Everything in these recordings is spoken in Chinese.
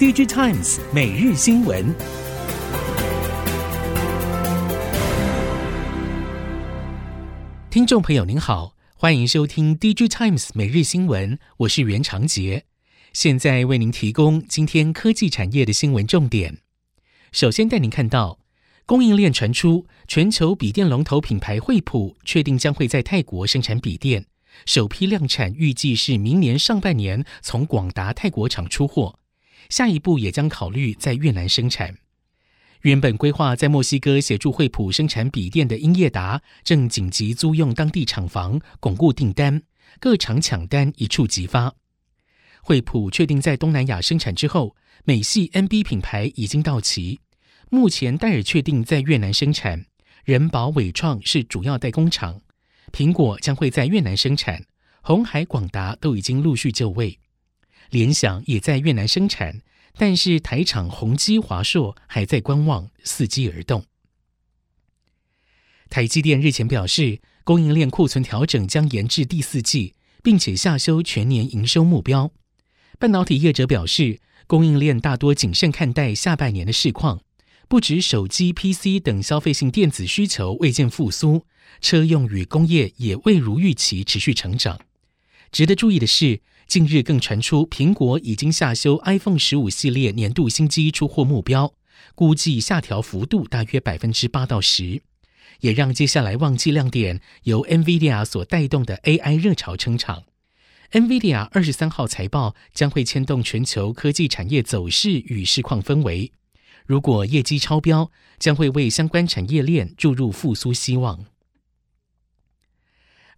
DigiTimes 每日新闻，听众朋友您好，欢迎收听 DigiTimes 每日新闻，我是袁长杰，现在为您提供今天科技产业的新闻重点。首先带您看到，供应链传出，全球笔电龙头品牌惠普确定将会在泰国生产笔电，首批量产预计是明年上半年从广达泰国厂出货。下一步也将考虑在越南生产。原本规划在墨西哥协助惠普生产笔电的英业达，正紧急租用当地厂房巩固订单，各厂抢单一触即发。惠普确定在东南亚生产之后，美系 NB 品牌已经到齐。目前戴尔确定在越南生产，人保伟创是主要代工厂，苹果将会在越南生产，鸿海、广达都已经陆续就位。联想也在越南生产，但是台厂宏基、华硕还在观望，伺机而动。台积电日前表示，供应链库存调整将延至第四季，并且下修全年营收目标。半导体业者表示，供应链大多谨慎看待下半年的市况，不止手机、PC 等消费性电子需求未见复苏，车用与工业也未如预期持续成长。值得注意的是，近日更传出，苹果已经下修 iPhone 十五系列年度新机出货目标，估计下调幅度大约百分之八到十，也让接下来旺季亮点由 NVIDIA 所带动的 AI 热潮撑场。NVIDIA 二十三号财报将会牵动全球科技产业走势与市况氛围，如果业绩超标，将会为相关产业链注入复苏希望。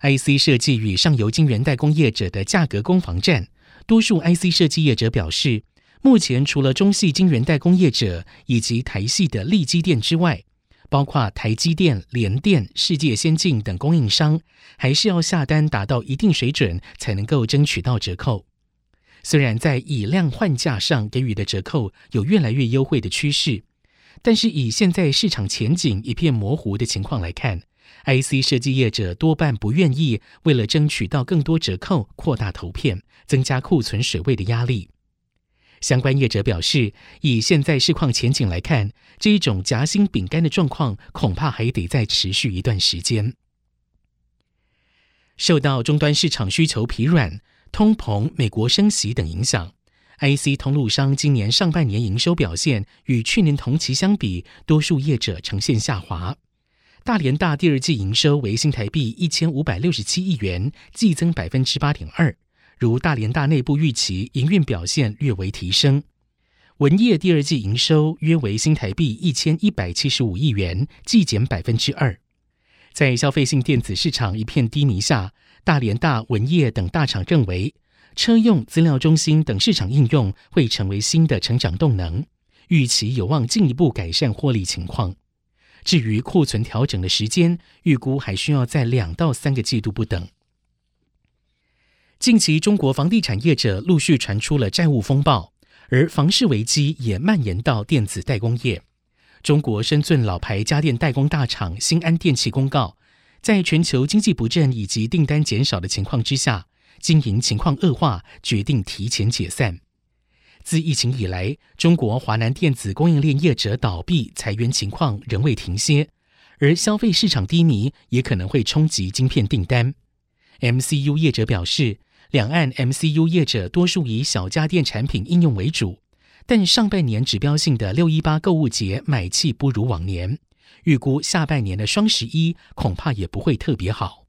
IC 设计与上游晶圆代工业者的价格攻防战，多数 IC 设计业者表示，目前除了中系晶圆代工业者以及台系的力基电之外，包括台积电、联电、世界先进等供应商，还是要下单达到一定水准才能够争取到折扣。虽然在以量换价上给予的折扣有越来越优惠的趋势，但是以现在市场前景一片模糊的情况来看。IC 设计业者多半不愿意为了争取到更多折扣，扩大投片，增加库存水位的压力。相关业者表示，以现在市况前景来看，这一种夹心饼干的状况恐怕还得再持续一段时间。受到终端市场需求疲软、通膨、美国升息等影响，IC 通路商今年上半年营收表现与去年同期相比，多数业者呈现下滑。大联大第二季营收为新台币一千五百六十七亿元，季增百分之八点二。如大联大内部预期，营运表现略为提升。文业第二季营收约为新台币一千一百七十五亿元，季减百分之二。在消费性电子市场一片低迷下，大联大、文业等大厂认为，车用、资料中心等市场应用会成为新的成长动能，预期有望进一步改善获利情况。至于库存调整的时间，预估还需要在两到三个季度不等。近期，中国房地产业者陆续传出了债务风暴，而房市危机也蔓延到电子代工业。中国深圳老牌家电代工大厂新安电器公告，在全球经济不振以及订单减少的情况之下，经营情况恶化，决定提前解散。自疫情以来，中国华南电子供应链业者倒闭裁员情况仍未停歇，而消费市场低迷也可能会冲击晶片订单。MCU 业者表示，两岸 MCU 业者多数以小家电产品应用为主，但上半年指标性的六一八购物节买气不如往年，预估下半年的双十一恐怕也不会特别好。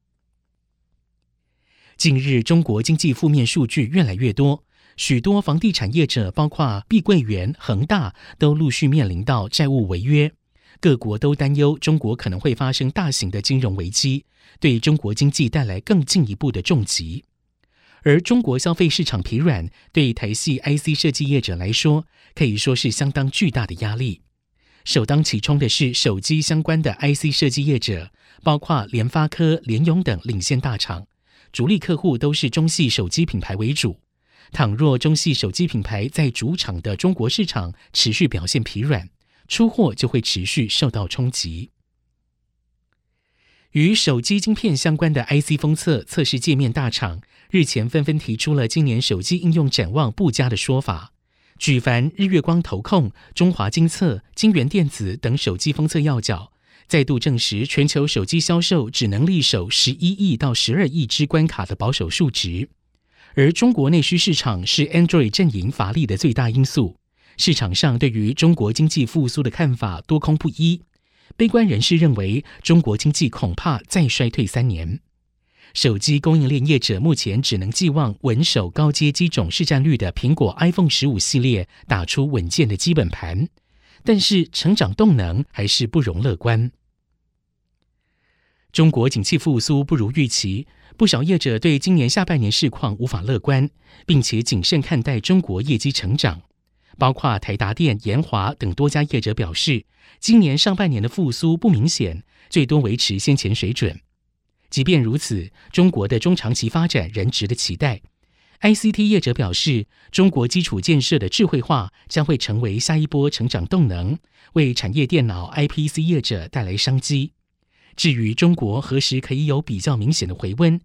近日，中国经济负面数据越来越多。许多房地产业者，包括碧桂园、恒大，都陆续面临到债务违约。各国都担忧中国可能会发生大型的金融危机，对中国经济带来更进一步的重击。而中国消费市场疲软，对台系 IC 设计业者来说，可以说是相当巨大的压力。首当其冲的是手机相关的 IC 设计业者，包括联发科、联咏等领先大厂，主力客户都是中系手机品牌为主。倘若中系手机品牌在主场的中国市场持续表现疲软，出货就会持续受到冲击。与手机晶片相关的 IC 封测测试界面大厂日前纷纷提出了今年手机应用展望不佳的说法，举凡日月光投控、中华精测、晶圆电子等手机封测要角，再度证实全球手机销售只能力守十一亿到十二亿支关卡的保守数值。而中国内需市场是 Android 阵营乏力的最大因素，市场上对于中国经济复苏的看法多空不一。悲观人士认为，中国经济恐怕再衰退三年。手机供应链业者目前只能寄望稳守高阶机种市占率的苹果 iPhone 十五系列打出稳健的基本盘，但是成长动能还是不容乐观。中国景气复苏不如预期，不少业者对今年下半年市况无法乐观，并且谨慎看待中国业绩成长。包括台达电、研华等多家业者表示，今年上半年的复苏不明显，最多维持先前水准。即便如此，中国的中长期发展仍值得期待。ICT 业者表示，中国基础建设的智慧化将会成为下一波成长动能，为产业电脑 IPC 业者带来商机。至于中国何时可以有比较明显的回温，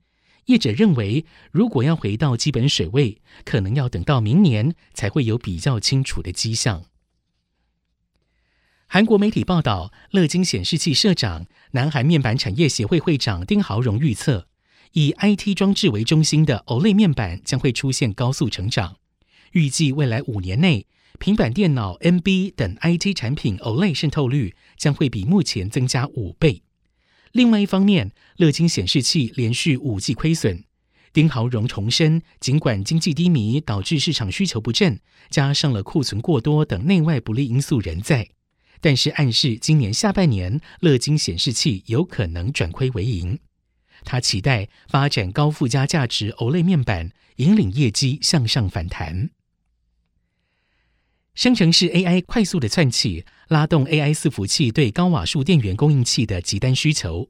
业者认为，如果要回到基本水位，可能要等到明年才会有比较清楚的迹象。韩国媒体报道，乐金显示器社长、南韩面板产业协会会长丁豪荣预测，以 IT 装置为中心的 OLED 面板将会出现高速成长。预计未来五年内，平板电脑、NB 等 IT 产品 OLED 渗透率将会比目前增加五倍。另外一方面，乐金显示器连续五季亏损，丁豪荣重申，尽管经济低迷导致市场需求不振，加上了库存过多等内外不利因素仍在。但是暗示今年下半年，乐金显示器有可能转亏为盈。他期待发展高附加价值 OLED 面板，引领业绩向上反弹。生成式 AI 快速的窜起，拉动 AI 伺服器对高瓦数电源供应器的急单需求。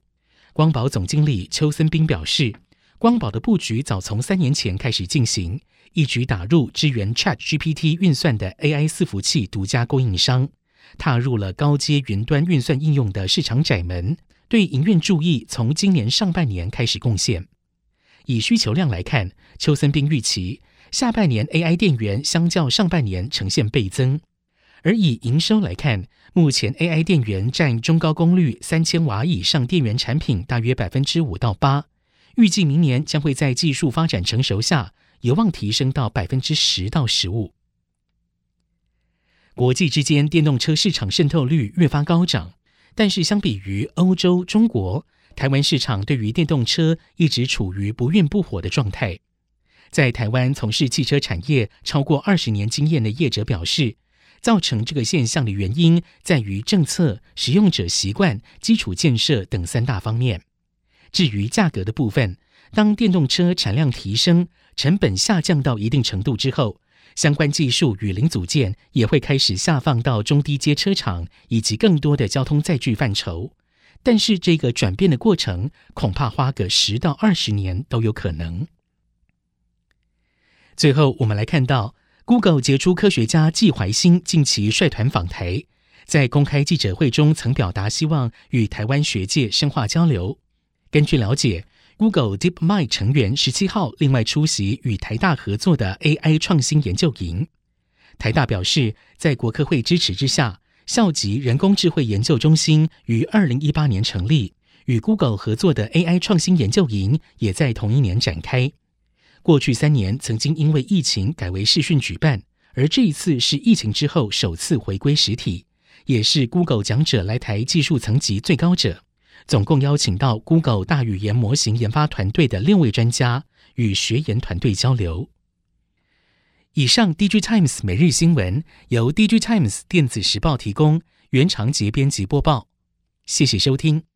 光宝总经理邱森斌表示，光宝的布局早从三年前开始进行，一举打入支援 ChatGPT 运算的 AI 伺服器独家供应商。踏入了高阶云端运算应用的市场窄门，对营运注意从今年上半年开始贡献。以需求量来看，邱森斌预期下半年 AI 电源相较上半年呈现倍增；而以营收来看，目前 AI 电源占中高功率三千瓦以上电源产品大约百分之五到八，预计明年将会在技术发展成熟下，有望提升到百分之十到十五。国际之间电动车市场渗透率越发高涨，但是相比于欧洲、中国，台湾市场对于电动车一直处于不温不火的状态。在台湾从事汽车产业超过二十年经验的业者表示，造成这个现象的原因在于政策、使用者习惯、基础建设等三大方面。至于价格的部分，当电动车产量提升、成本下降到一定程度之后，相关技术与零组件也会开始下放到中低阶车厂以及更多的交通载具范畴，但是这个转变的过程恐怕花个十到二十年都有可能。最后，我们来看到 Google 杰出科学家纪怀新近期率团访台，在公开记者会中曾表达希望与台湾学界深化交流。根据了解，Google DeepMind 成员十七号另外出席与台大合作的 AI 创新研究营。台大表示，在国科会支持之下，校级人工智慧研究中心于二零一八年成立，与 Google 合作的 AI 创新研究营也在同一年展开。过去三年曾经因为疫情改为视讯举办，而这一次是疫情之后首次回归实体，也是 Google 讲者来台技术层级最高者。总共邀请到 Google 大语言模型研发团队的六位专家与学研团队交流。以上，DG Times 每日新闻由 DG Times 电子时报提供，原长节编辑播报。谢谢收听。